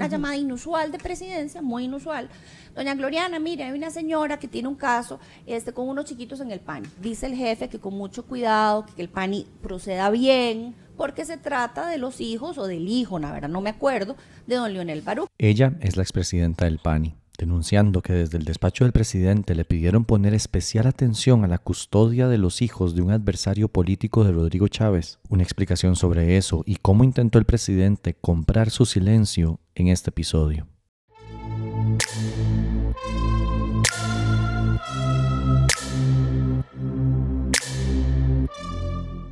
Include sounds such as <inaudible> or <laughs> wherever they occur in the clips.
una llamada inusual de presidencia, muy inusual. Doña Gloriana, mire, hay una señora que tiene un caso este, con unos chiquitos en el PANI. Dice el jefe que con mucho cuidado, que el PANI proceda bien, porque se trata de los hijos o del hijo, la verdad no me acuerdo, de don Leonel Barú. Ella es la expresidenta del PANI denunciando que desde el despacho del presidente le pidieron poner especial atención a la custodia de los hijos de un adversario político de Rodrigo Chávez. Una explicación sobre eso y cómo intentó el presidente comprar su silencio en este episodio.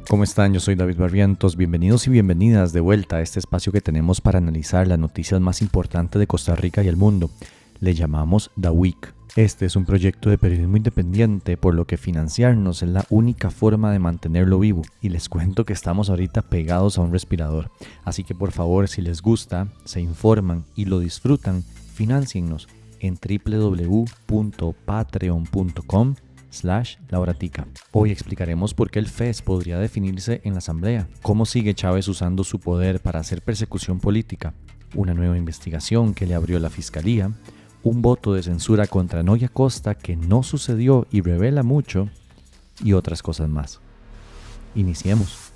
¿Cómo están? Yo soy David Barrientos. Bienvenidos y bienvenidas de vuelta a este espacio que tenemos para analizar las noticias más importantes de Costa Rica y el mundo le llamamos The Week. Este es un proyecto de periodismo independiente, por lo que financiarnos es la única forma de mantenerlo vivo. Y les cuento que estamos ahorita pegados a un respirador. Así que por favor, si les gusta, se informan y lo disfrutan, financiennos en www.patreon.com slash lauratica. Hoy explicaremos por qué el FES podría definirse en la Asamblea, cómo sigue Chávez usando su poder para hacer persecución política, una nueva investigación que le abrió la Fiscalía, un voto de censura contra Noya Costa que no sucedió y revela mucho, y otras cosas más. Iniciemos.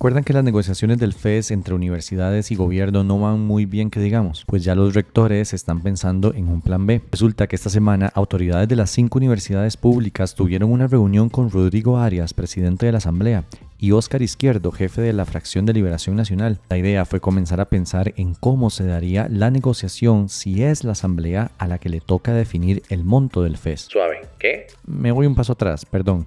¿Recuerdan que las negociaciones del FES entre universidades y gobierno no van muy bien que digamos? Pues ya los rectores están pensando en un plan B. Resulta que esta semana autoridades de las cinco universidades públicas tuvieron una reunión con Rodrigo Arias, presidente de la Asamblea, y Óscar Izquierdo, jefe de la fracción de Liberación Nacional. La idea fue comenzar a pensar en cómo se daría la negociación si es la Asamblea a la que le toca definir el monto del FES. Suave, ¿qué? Me voy un paso atrás, perdón.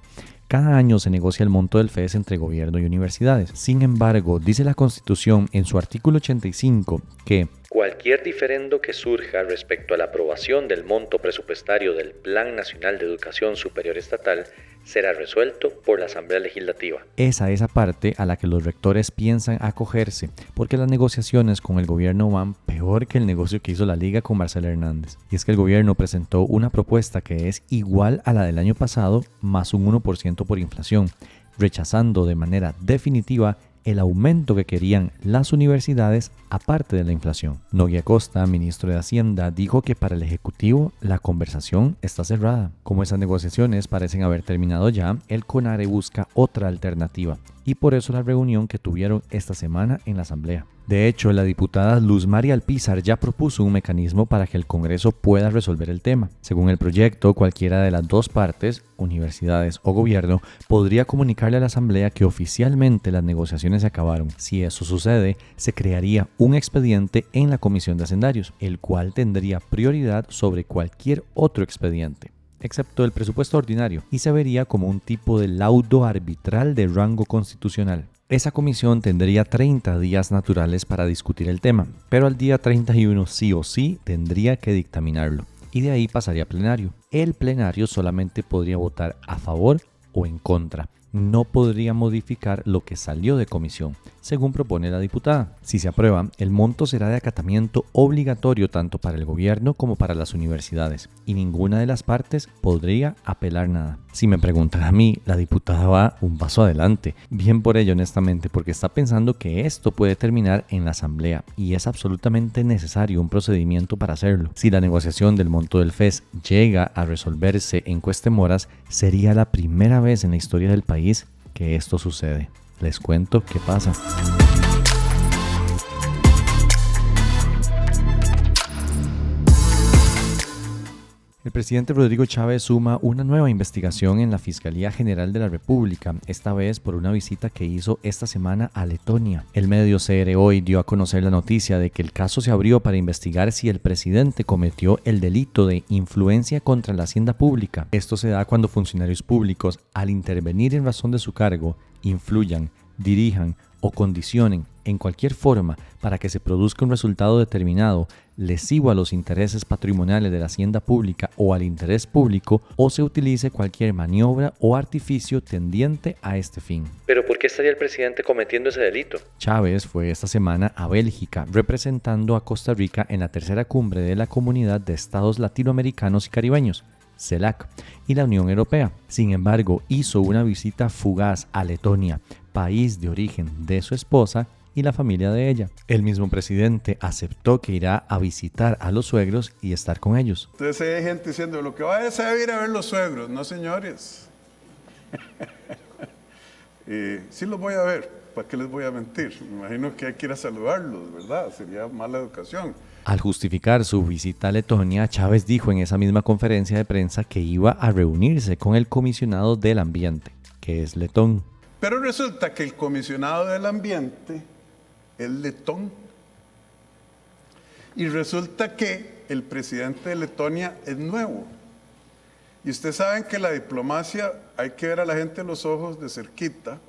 Cada año se negocia el monto del FES entre gobierno y universidades. Sin embargo, dice la Constitución en su artículo 85 que Cualquier diferendo que surja respecto a la aprobación del monto presupuestario del Plan Nacional de Educación Superior Estatal será resuelto por la Asamblea Legislativa. Esa es esa parte a la que los rectores piensan acogerse, porque las negociaciones con el gobierno van peor que el negocio que hizo la Liga con Marcelo Hernández. Y es que el gobierno presentó una propuesta que es igual a la del año pasado, más un 1% por inflación, rechazando de manera definitiva el aumento que querían las universidades aparte de la inflación. Noguia Costa, ministro de Hacienda, dijo que para el Ejecutivo la conversación está cerrada. Como esas negociaciones parecen haber terminado ya, el CONARE busca otra alternativa y por eso la reunión que tuvieron esta semana en la Asamblea. De hecho, la diputada Luz María Alpizar ya propuso un mecanismo para que el Congreso pueda resolver el tema. Según el proyecto, cualquiera de las dos partes, universidades o gobierno, podría comunicarle a la Asamblea que oficialmente las negociaciones se acabaron. Si eso sucede, se crearía un expediente en la Comisión de Hacendarios, el cual tendría prioridad sobre cualquier otro expediente excepto el presupuesto ordinario, y se vería como un tipo de laudo arbitral de rango constitucional. Esa comisión tendría 30 días naturales para discutir el tema, pero al día 31 sí o sí tendría que dictaminarlo, y de ahí pasaría a plenario. El plenario solamente podría votar a favor o en contra, no podría modificar lo que salió de comisión, según propone la diputada. Si se aprueba, el monto será de acatamiento obligatorio tanto para el gobierno como para las universidades, y ninguna de las partes podría apelar nada. Si me preguntan a mí, la diputada va un paso adelante, bien por ello honestamente, porque está pensando que esto puede terminar en la asamblea, y es absolutamente necesario un procedimiento para hacerlo. Si la negociación del monto del FES llega a resolverse en cuestemoras, sería la primera vez en la historia del país que esto sucede. Les cuento qué pasa. El presidente Rodrigo Chávez suma una nueva investigación en la Fiscalía General de la República, esta vez por una visita que hizo esta semana a Letonia. El medio CR hoy dio a conocer la noticia de que el caso se abrió para investigar si el presidente cometió el delito de influencia contra la hacienda pública. Esto se da cuando funcionarios públicos, al intervenir en razón de su cargo, influyan, dirijan o condicionen en cualquier forma para que se produzca un resultado determinado lesivo a los intereses patrimoniales de la hacienda pública o al interés público o se utilice cualquier maniobra o artificio tendiente a este fin. Pero ¿por qué estaría el presidente cometiendo ese delito? Chávez fue esta semana a Bélgica representando a Costa Rica en la tercera cumbre de la Comunidad de Estados Latinoamericanos y Caribeños. CELAC y la Unión Europea. Sin embargo, hizo una visita fugaz a Letonia, país de origen de su esposa, y la familia de ella. El mismo presidente aceptó que irá a visitar a los suegros y estar con ellos. Entonces hay gente diciendo, lo que va a hacer ir a ver los suegros. No, señores. <laughs> y sí los voy a ver. ¿Para qué les voy a mentir? Me imagino que hay que ir a saludarlos, ¿verdad? Sería mala educación. Al justificar su visita a Letonia, Chávez dijo en esa misma conferencia de prensa que iba a reunirse con el comisionado del ambiente, que es letón. Pero resulta que el comisionado del ambiente el letón. Y resulta que el presidente de Letonia es nuevo. Y ustedes saben que la diplomacia hay que ver a la gente en los ojos de cerquita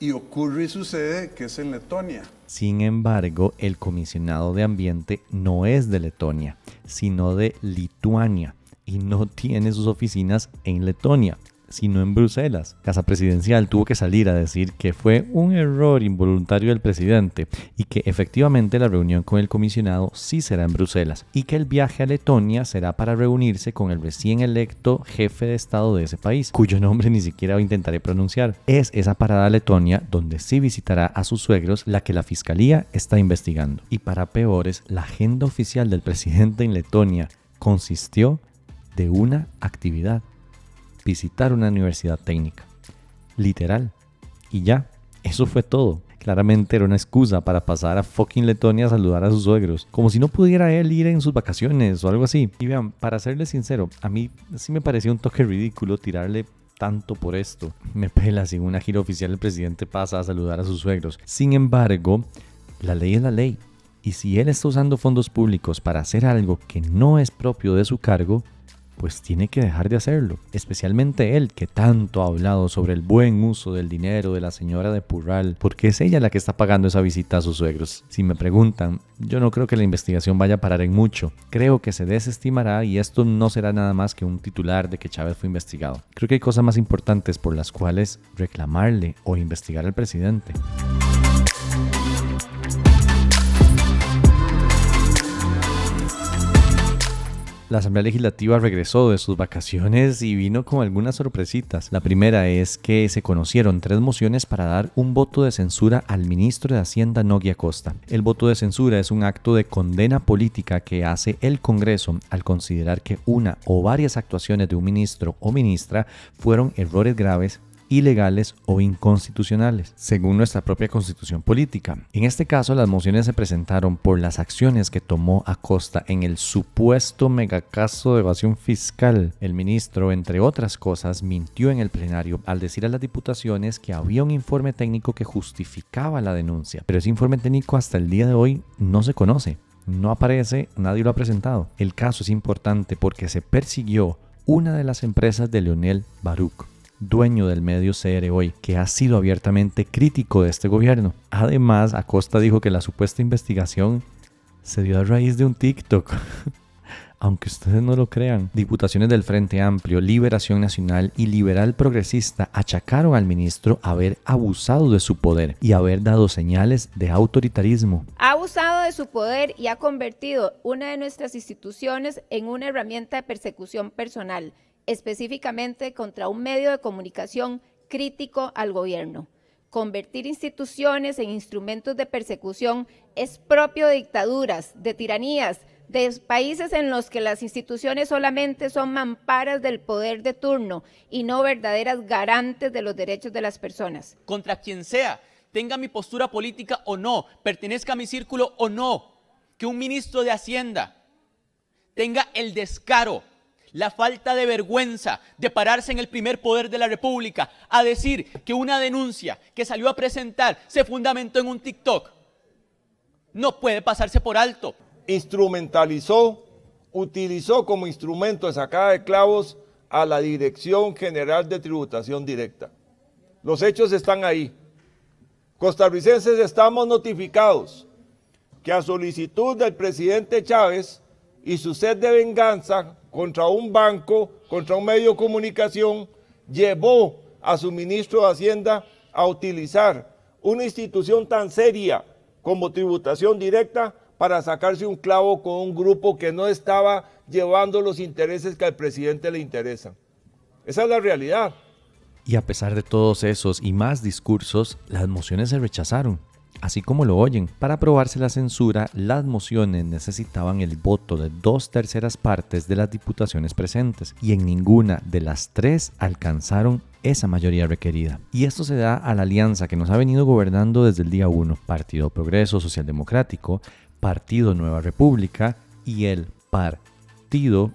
y ocurre y sucede que es en Letonia. Sin embargo, el comisionado de ambiente no es de Letonia, sino de Lituania y no <laughs> tiene sus oficinas en Letonia sino en Bruselas. Casa Presidencial tuvo que salir a decir que fue un error involuntario del presidente y que efectivamente la reunión con el comisionado sí será en Bruselas y que el viaje a Letonia será para reunirse con el recién electo jefe de Estado de ese país, cuyo nombre ni siquiera intentaré pronunciar. Es esa parada a Letonia donde sí visitará a sus suegros la que la Fiscalía está investigando. Y para peores, la agenda oficial del presidente en Letonia consistió de una actividad visitar una universidad técnica. Literal. Y ya, eso fue todo. Claramente era una excusa para pasar a fucking Letonia a saludar a sus suegros. Como si no pudiera él ir en sus vacaciones o algo así. Y vean, para serles sincero, a mí sí me parecía un toque ridículo tirarle tanto por esto. Me pela si en una gira oficial el presidente pasa a saludar a sus suegros. Sin embargo, la ley es la ley. Y si él está usando fondos públicos para hacer algo que no es propio de su cargo, pues tiene que dejar de hacerlo. Especialmente él, que tanto ha hablado sobre el buen uso del dinero de la señora de Purral, porque es ella la que está pagando esa visita a sus suegros. Si me preguntan, yo no creo que la investigación vaya a parar en mucho. Creo que se desestimará y esto no será nada más que un titular de que Chávez fue investigado. Creo que hay cosas más importantes por las cuales reclamarle o investigar al presidente. La Asamblea Legislativa regresó de sus vacaciones y vino con algunas sorpresitas. La primera es que se conocieron tres mociones para dar un voto de censura al ministro de Hacienda Nogui Costa. El voto de censura es un acto de condena política que hace el Congreso al considerar que una o varias actuaciones de un ministro o ministra fueron errores graves ilegales o inconstitucionales, según nuestra propia constitución política. En este caso, las mociones se presentaron por las acciones que tomó Acosta en el supuesto megacaso de evasión fiscal. El ministro, entre otras cosas, mintió en el plenario al decir a las diputaciones que había un informe técnico que justificaba la denuncia, pero ese informe técnico hasta el día de hoy no se conoce. No aparece, nadie lo ha presentado. El caso es importante porque se persiguió una de las empresas de Leonel Baruch dueño del medio CR Hoy, que ha sido abiertamente crítico de este gobierno. Además, Acosta dijo que la supuesta investigación se dio a raíz de un TikTok. <laughs> Aunque ustedes no lo crean, diputaciones del Frente Amplio, Liberación Nacional y Liberal Progresista achacaron al ministro haber abusado de su poder y haber dado señales de autoritarismo. Ha abusado de su poder y ha convertido una de nuestras instituciones en una herramienta de persecución personal específicamente contra un medio de comunicación crítico al gobierno. Convertir instituciones en instrumentos de persecución es propio de dictaduras, de tiranías, de países en los que las instituciones solamente son mamparas del poder de turno y no verdaderas garantes de los derechos de las personas. Contra quien sea, tenga mi postura política o no, pertenezca a mi círculo o no, que un ministro de Hacienda tenga el descaro la falta de vergüenza de pararse en el primer poder de la República a decir que una denuncia que salió a presentar se fundamentó en un TikTok. No puede pasarse por alto. Instrumentalizó, utilizó como instrumento de sacada de clavos a la Dirección General de Tributación Directa. Los hechos están ahí. costarricenses estamos notificados que a solicitud del presidente Chávez y su sed de venganza contra un banco, contra un medio de comunicación, llevó a su ministro de Hacienda a utilizar una institución tan seria como tributación directa para sacarse un clavo con un grupo que no estaba llevando los intereses que al presidente le interesan. Esa es la realidad. Y a pesar de todos esos y más discursos, las mociones se rechazaron. Así como lo oyen, para aprobarse la censura, las mociones necesitaban el voto de dos terceras partes de las diputaciones presentes y en ninguna de las tres alcanzaron esa mayoría requerida. Y esto se da a la alianza que nos ha venido gobernando desde el día 1, Partido Progreso Social Democrático, Partido Nueva República y el PAR,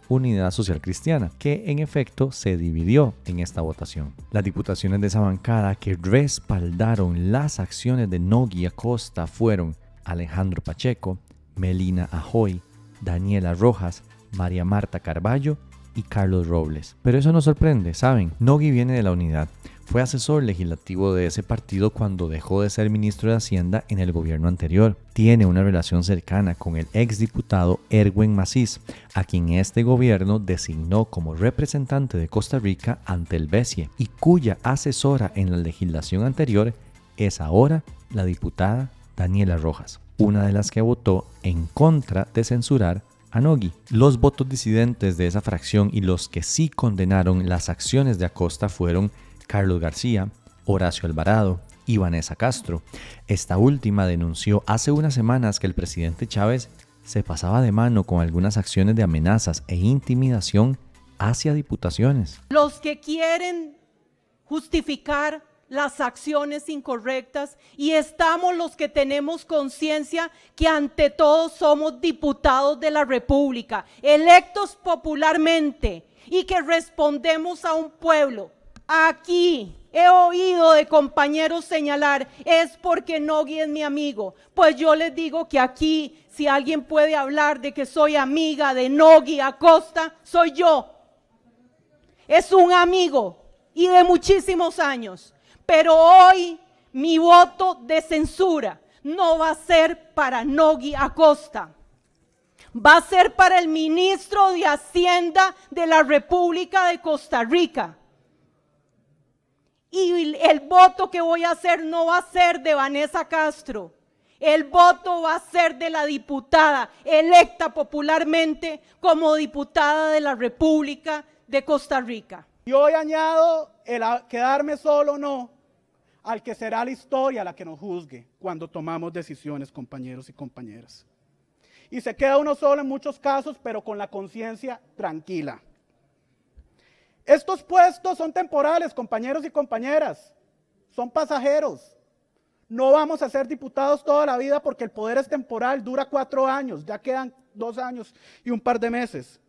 Unidad Social Cristiana, que en efecto se dividió en esta votación. Las diputaciones de esa bancada que respaldaron las acciones de Nogui Acosta fueron Alejandro Pacheco, Melina Ajoy, Daniela Rojas, María Marta Carballo y Carlos Robles. Pero eso no sorprende, ¿saben? Nogui viene de la unidad fue asesor legislativo de ese partido cuando dejó de ser ministro de Hacienda en el gobierno anterior. Tiene una relación cercana con el exdiputado Erwin Macís, a quien este gobierno designó como representante de Costa Rica ante el BESIE y cuya asesora en la legislación anterior es ahora la diputada Daniela Rojas, una de las que votó en contra de censurar a Nogui. Los votos disidentes de esa fracción y los que sí condenaron las acciones de Acosta fueron Carlos García, Horacio Alvarado y Vanessa Castro. Esta última denunció hace unas semanas que el presidente Chávez se pasaba de mano con algunas acciones de amenazas e intimidación hacia diputaciones. Los que quieren justificar las acciones incorrectas y estamos los que tenemos conciencia que ante todo somos diputados de la República, electos popularmente y que respondemos a un pueblo Aquí he oído de compañeros señalar, es porque Nogui es mi amigo. Pues yo les digo que aquí, si alguien puede hablar de que soy amiga de Nogui Acosta, soy yo. Es un amigo y de muchísimos años. Pero hoy mi voto de censura no va a ser para Nogui Acosta. Va a ser para el ministro de Hacienda de la República de Costa Rica y el voto que voy a hacer no va a ser de Vanessa Castro. El voto va a ser de la diputada electa popularmente como diputada de la República de Costa Rica. Y hoy añado el quedarme solo no al que será la historia la que nos juzgue cuando tomamos decisiones, compañeros y compañeras. Y se queda uno solo en muchos casos, pero con la conciencia tranquila. Estos puestos son temporales, compañeros y compañeras. Son pasajeros. No vamos a ser diputados toda la vida porque el poder es temporal, dura cuatro años, ya quedan dos años y un par de meses.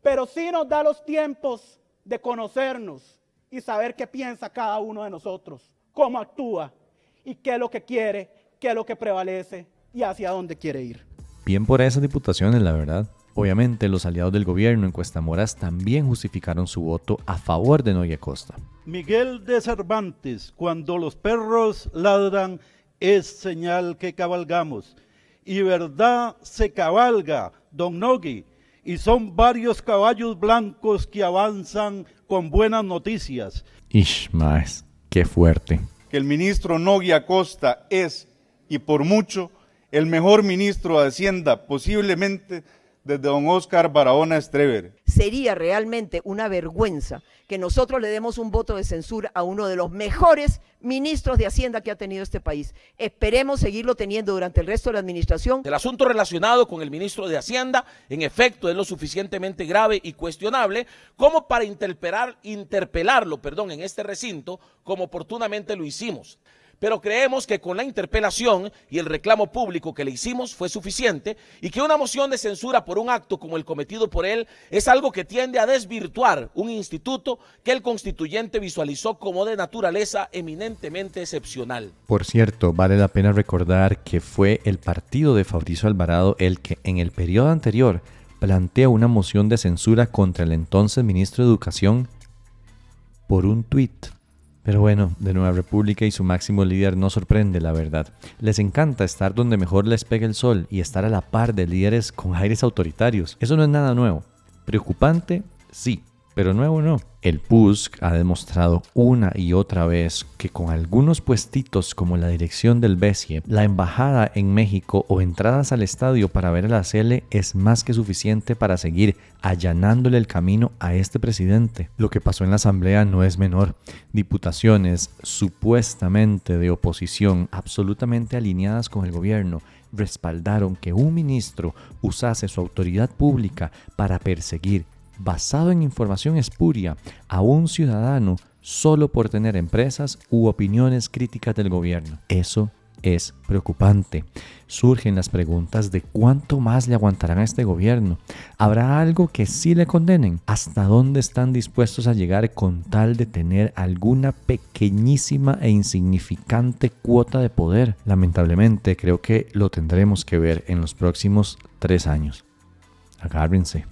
Pero sí nos da los tiempos de conocernos y saber qué piensa cada uno de nosotros, cómo actúa y qué es lo que quiere, qué es lo que prevalece y hacia dónde quiere ir. Bien por esas diputaciones, la verdad. Obviamente, los aliados del gobierno en Cuesta Moras también justificaron su voto a favor de Noya Costa. Miguel de Cervantes, cuando los perros ladran, es señal que cabalgamos. Y verdad se cabalga, don Nogui, y son varios caballos blancos que avanzan con buenas noticias. Ish, más, qué fuerte. Que el ministro Nogui Acosta es, y por mucho, el mejor ministro de Hacienda, posiblemente desde don Oscar Barahona Estrever. Sería realmente una vergüenza que nosotros le demos un voto de censura a uno de los mejores ministros de Hacienda que ha tenido este país. Esperemos seguirlo teniendo durante el resto de la administración. El asunto relacionado con el ministro de Hacienda, en efecto, es lo suficientemente grave y cuestionable como para interpelar, interpelarlo perdón, en este recinto como oportunamente lo hicimos pero creemos que con la interpelación y el reclamo público que le hicimos fue suficiente y que una moción de censura por un acto como el cometido por él es algo que tiende a desvirtuar un instituto que el constituyente visualizó como de naturaleza eminentemente excepcional. Por cierto, vale la pena recordar que fue el partido de Fabricio Alvarado el que en el periodo anterior plantea una moción de censura contra el entonces ministro de Educación por un tuit Pero bueno, de Nueva República y su máximo líder no sorprende, la verdad. Les encanta estar donde mejor les pega el sol y estar a la par de líderes con aires autoritarios. Eso no es nada nuevo. Preocupante, sí, pero nuevo no. El PUSC ha demostrado una y otra vez que con algunos puestitos como la dirección del BESIE, la embajada en México o entradas al estadio para ver a la CL es más que suficiente para seguir allanándole el camino a este presidente. Lo que pasó en la asamblea no es menor. Diputaciones supuestamente de oposición, absolutamente alineadas con el gobierno, respaldaron que un ministro usase su autoridad pública para perseguir basado en información espuria a un ciudadano solo por tener empresas u opiniones críticas del gobierno. Eso es preocupante. Surgen las preguntas de cuánto más le aguantarán a este gobierno. ¿Habrá algo que sí le condenen? ¿Hasta dónde están dispuestos a llegar con tal de tener alguna pequeñísima e insignificante cuota de poder? Lamentablemente creo que lo tendremos que ver en los próximos tres años. Agárrense.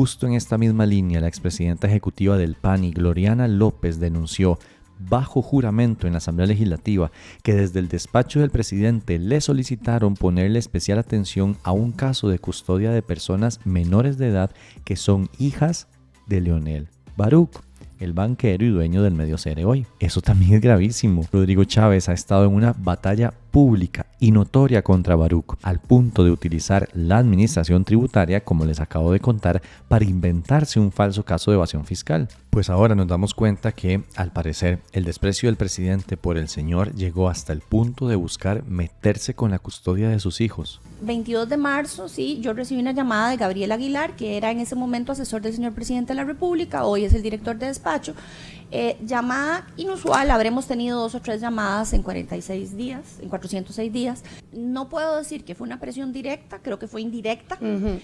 Justo en esta misma línea, la expresidenta ejecutiva del PANI, Gloriana López, denunció bajo juramento en la Asamblea Legislativa que desde el despacho del presidente le solicitaron ponerle especial atención a un caso de custodia de personas menores de edad que son hijas de Leonel Baruch el banquero y dueño del medio Cere hoy. Eso también es gravísimo. Rodrigo Chávez ha estado en una batalla pública y notoria contra Baruch, al punto de utilizar la administración tributaria, como les acabo de contar, para inventarse un falso caso de evasión fiscal. Pues ahora nos damos cuenta que, al parecer, el desprecio del presidente por el señor llegó hasta el punto de buscar meterse con la custodia de sus hijos. 22 de marzo, sí, yo recibí una llamada de Gabriel Aguilar, que era en ese momento asesor del señor presidente de la República, hoy es el director de despacho. Eh, llamada inusual, habremos tenido dos o tres llamadas en 46 días, en 406 días. No puedo decir que fue una presión directa, creo que fue indirecta,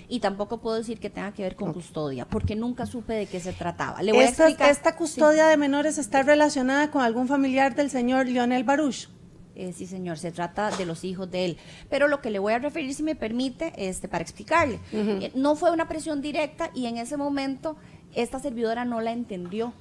y tampoco puedo decir que tenga que ver con custodia, porque nunca supe de qué se trataba. Le voy esta, a explicar. ¿Esta custodia de menores está relacionada con algún familiar del señor Lionel Baruch? Eh, sí, señor, se trata de los hijos de él. Pero lo que le voy a referir, si me permite, este, para explicarle, eh, no fue una presión directa y en ese momento esta servidora no la entendió.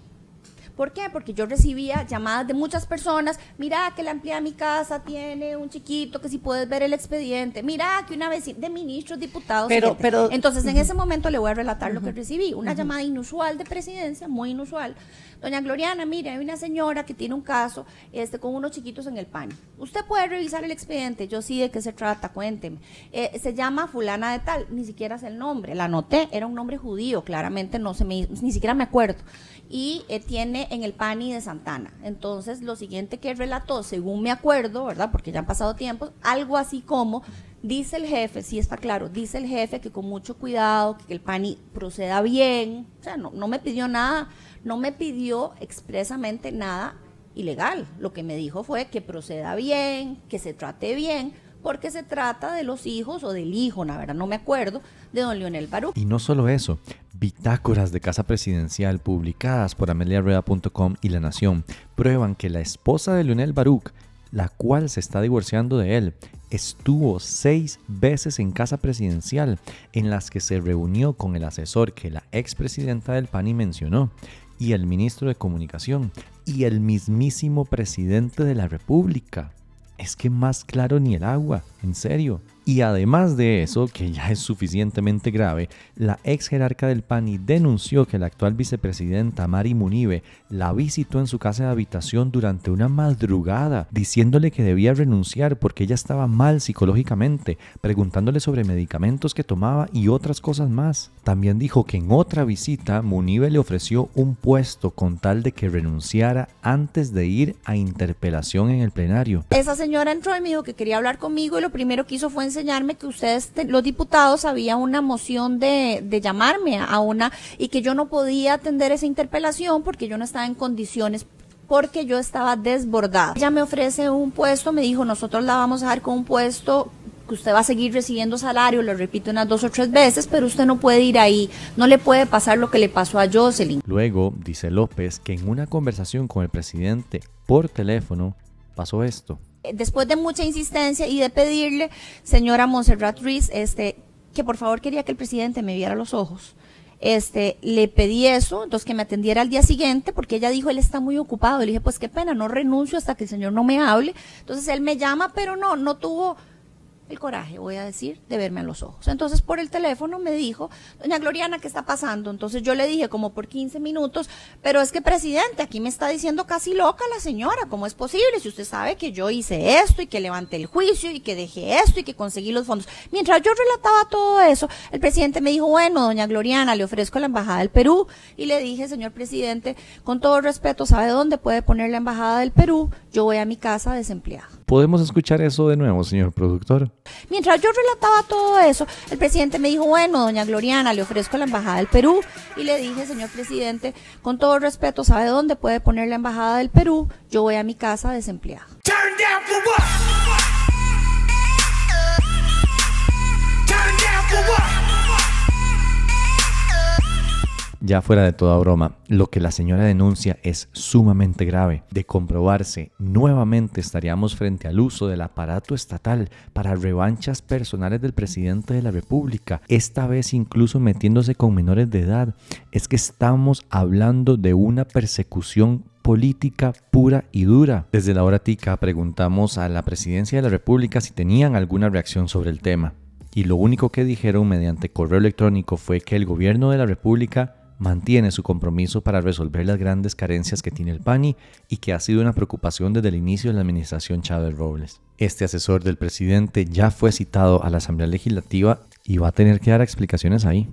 ¿Por qué? Porque yo recibía llamadas de muchas personas, mira que la empleada de mi casa tiene un chiquito que si puedes ver el expediente, mira que una vez de ministros, diputados, pero, pero entonces en ese momento le voy a relatar lo que recibí, una llamada inusual de presidencia, muy inusual. Doña Gloriana, mire, hay una señora que tiene un caso este, con unos chiquitos en el paño. Usted puede revisar el expediente, yo sí de qué se trata, cuénteme. Eh, se llama fulana de tal, ni siquiera sé el nombre, la anoté, era un nombre judío, claramente no se me, ni siquiera me acuerdo y eh, tiene en el PANI de Santana. Entonces, lo siguiente que relató, según me acuerdo, ¿verdad? Porque ya han pasado tiempos, algo así como, dice el jefe, sí está claro, dice el jefe que con mucho cuidado, que el PANI proceda bien, o sea, no, me pidió nada, no me pidió expresamente nada ilegal. Lo que me dijo fue que proceda bien, que se trate bien, porque se trata de los hijos o del hijo, la verdad no me acuerdo, de don Leonel Baruch. Y no solo eso, bitácoras de casa presidencial publicadas por ameliarueda.com y La Nación prueban que la esposa de Leonel Baruch, la cual se está divorciando de él, estuvo seis veces en casa presidencial en las que se reunió con el asesor que la expresidenta del PANI mencionó y el ministro de Comunicación y el mismísimo presidente de la República es que más claro ni el agua, en serio. Y además de eso, que ya es suficientemente grave, la ex jerarca del PANI denunció que la actual vicepresidenta Mari Munive la visitó en su casa de habitación durante una madrugada, diciéndole que debía renunciar porque ella estaba mal psicológicamente, preguntándole sobre medicamentos que tomaba y otras cosas más. También dijo que en otra visita Munive le ofreció un puesto con tal de que renunciara antes de ir a interpelación en el plenario. Esa señora entró y me dijo que quería hablar conmigo y lo primero que hizo fue enseñarme que ustedes, los diputados, había una moción de, de llamarme a una y que yo no podía atender esa interpelación porque yo no estaba en condiciones porque yo estaba desbordada. Ella me ofrece un puesto, me dijo, nosotros la vamos a dejar con un puesto que usted va a seguir recibiendo salario, lo repito unas dos o tres veces, pero usted no puede ir ahí, no le puede pasar lo que le pasó a Jocelyn. Luego, dice López, que en una conversación con el presidente por teléfono pasó esto después de mucha insistencia y de pedirle, señora Montserrat Ruiz, este, que por favor quería que el presidente me viera los ojos. Este, le pedí eso, entonces que me atendiera al día siguiente, porque ella dijo, él está muy ocupado. Le dije, pues qué pena, no renuncio hasta que el señor no me hable. Entonces él me llama, pero no, no tuvo el coraje, voy a decir, de verme a los ojos. Entonces por el teléfono me dijo, doña Gloriana, ¿qué está pasando? Entonces yo le dije como por 15 minutos, pero es que presidente, aquí me está diciendo casi loca la señora, ¿cómo es posible? Si usted sabe que yo hice esto y que levanté el juicio y que dejé esto y que conseguí los fondos. Mientras yo relataba todo eso, el presidente me dijo, bueno, doña Gloriana, le ofrezco la Embajada del Perú y le dije, señor presidente, con todo respeto, ¿sabe dónde puede poner la Embajada del Perú? Yo voy a mi casa desempleada. ¿Podemos escuchar eso de nuevo, señor productor? Mientras yo relataba todo eso, el presidente me dijo, bueno, doña Gloriana, le ofrezco la Embajada del Perú. Y le dije, señor presidente, con todo respeto, ¿sabe dónde puede poner la Embajada del Perú? Yo voy a mi casa desempleada. Ya fuera de toda broma, lo que la señora denuncia es sumamente grave. De comprobarse, nuevamente estaríamos frente al uso del aparato estatal para revanchas personales del presidente de la República, esta vez incluso metiéndose con menores de edad. Es que estamos hablando de una persecución política pura y dura. Desde la hora tica preguntamos a la presidencia de la República si tenían alguna reacción sobre el tema. Y lo único que dijeron mediante correo electrónico fue que el gobierno de la República mantiene su compromiso para resolver las grandes carencias que tiene el PANI y que ha sido una preocupación desde el inicio de la administración Chávez Robles. Este asesor del presidente ya fue citado a la Asamblea Legislativa y va a tener que dar explicaciones ahí.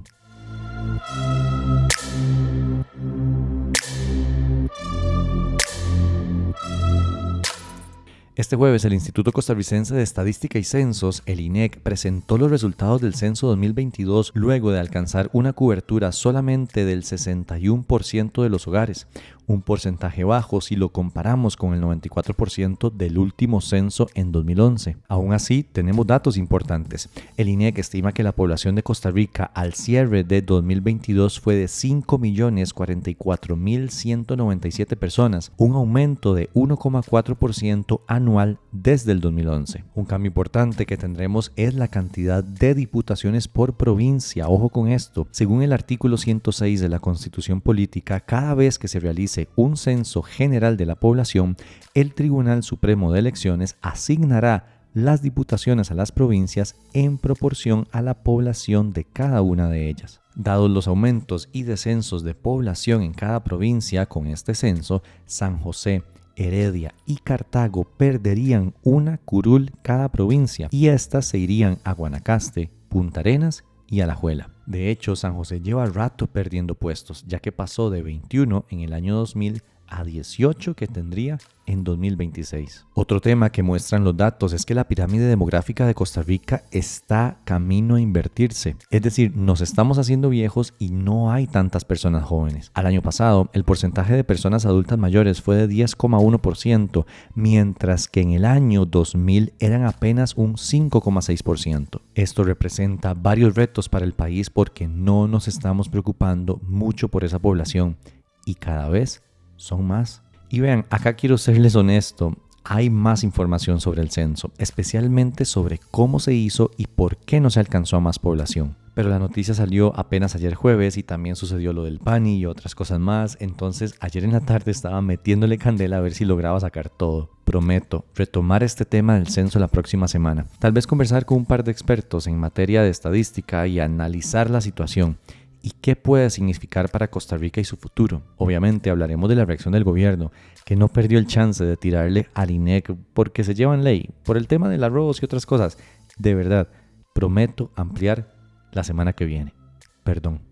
Este jueves el Instituto Costarricense de Estadística y Censos, el INEC, presentó los resultados del censo 2022 luego de alcanzar una cobertura solamente del 61% de los hogares, un porcentaje bajo si lo comparamos con el 94% del último censo en 2011. Aún así, tenemos datos importantes. El INEC estima que la población de Costa Rica al cierre de 2022 fue de 5.044.197 personas, un aumento de 1,4% anual desde el 2011. Un cambio importante que tendremos es la cantidad de diputaciones por provincia. Ojo con esto. Según el artículo 106 de la Constitución Política, cada vez que se realice un censo general de la población, el Tribunal Supremo de Elecciones asignará las diputaciones a las provincias en proporción a la población de cada una de ellas. Dados los aumentos y descensos de población en cada provincia con este censo, San José, Heredia y Cartago perderían una curul cada provincia y éstas se irían a Guanacaste, Punta Arenas y Alajuela. De hecho, San José lleva rato perdiendo puestos, ya que pasó de 21 en el año 2000 a 18 que tendría en 2026. Otro tema que muestran los datos es que la pirámide demográfica de Costa Rica está camino a invertirse. Es decir, nos estamos haciendo viejos y no hay tantas personas jóvenes. Al año pasado, el porcentaje de personas adultas mayores fue de 10,1%, mientras que en el año 2000 eran apenas un 5,6%. Esto representa varios retos para el país porque no nos estamos preocupando mucho por esa población y cada vez son más. Y vean, acá quiero serles honesto, hay más información sobre el censo, especialmente sobre cómo se hizo y por qué no se alcanzó a más población. Pero la noticia salió apenas ayer jueves y también sucedió lo del PANI y otras cosas más, entonces ayer en la tarde estaba metiéndole candela a ver si lograba sacar todo. Prometo retomar este tema del censo la próxima semana. Tal vez conversar con un par de expertos en materia de estadística y analizar la situación y qué puede significar para Costa Rica y su futuro. Obviamente hablaremos de la reacción del gobierno, que no perdió el chance de tirarle al INEC porque se llevan ley, por el tema del arroz y otras cosas. De verdad, prometo ampliar la semana que viene. Perdón.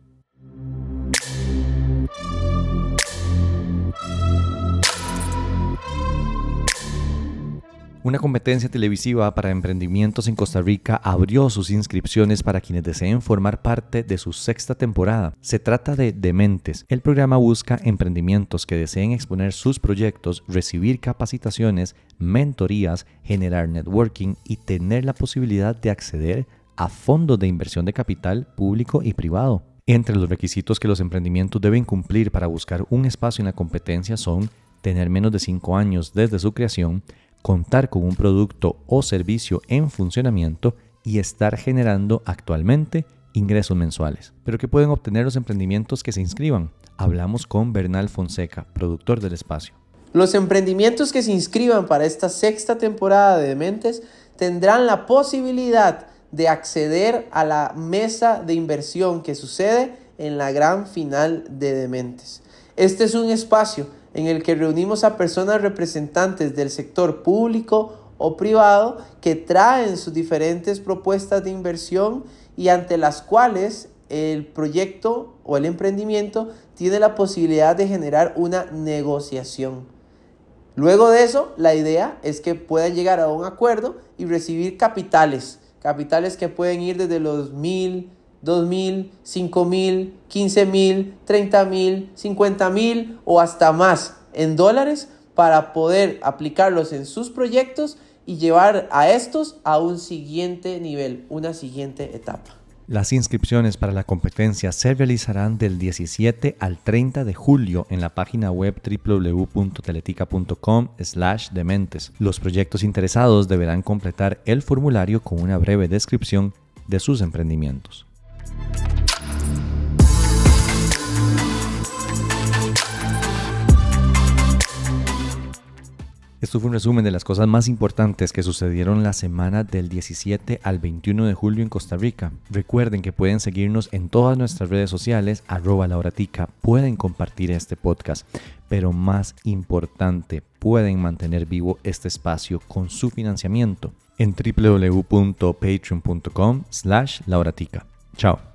Una competencia televisiva para emprendimientos en Costa Rica abrió sus inscripciones para quienes deseen formar parte de su sexta temporada. Se trata de Dementes. El programa busca emprendimientos que deseen exponer sus proyectos, recibir capacitaciones, mentorías, generar networking y tener la posibilidad de acceder a fondos de inversión de capital público y privado. Entre los requisitos que los emprendimientos deben cumplir para buscar un espacio en la competencia son tener menos de 5 años desde su creación, contar con un producto o servicio en funcionamiento y estar generando actualmente ingresos mensuales. Pero que pueden obtener los emprendimientos que se inscriban? Hablamos con Bernal Fonseca, productor del espacio. Los emprendimientos que se inscriban para esta sexta temporada de Dementes tendrán la posibilidad de acceder a la mesa de inversión que sucede en la gran final de Dementes. Este es un espacio en el que reunimos a personas representantes del sector público o privado que traen sus diferentes propuestas de inversión y ante las cuales el proyecto o el emprendimiento tiene la posibilidad de generar una negociación. Luego de eso, la idea es que puedan llegar a un acuerdo y recibir capitales, capitales que pueden ir desde los mil, dos mil, cinco mil, quince mil, treinta mil, cincuenta mil o hasta más en dólares para poder aplicarlos en sus proyectos y llevar a estos a un siguiente nivel, una siguiente etapa. Las inscripciones para la competencia se realizarán del 17 al 30 de julio en la página web www.teletica.com/dementes. Los proyectos interesados deberán completar el formulario con una breve descripción de sus emprendimientos. Esto fue un resumen de las cosas más importantes que sucedieron la semana del 17 al 21 de julio en Costa Rica. Recuerden que pueden seguirnos en todas nuestras redes sociales, arroba lauratica, pueden compartir este podcast, pero más importante, pueden mantener vivo este espacio con su financiamiento en www.patreon.com slash lauratica. Chao.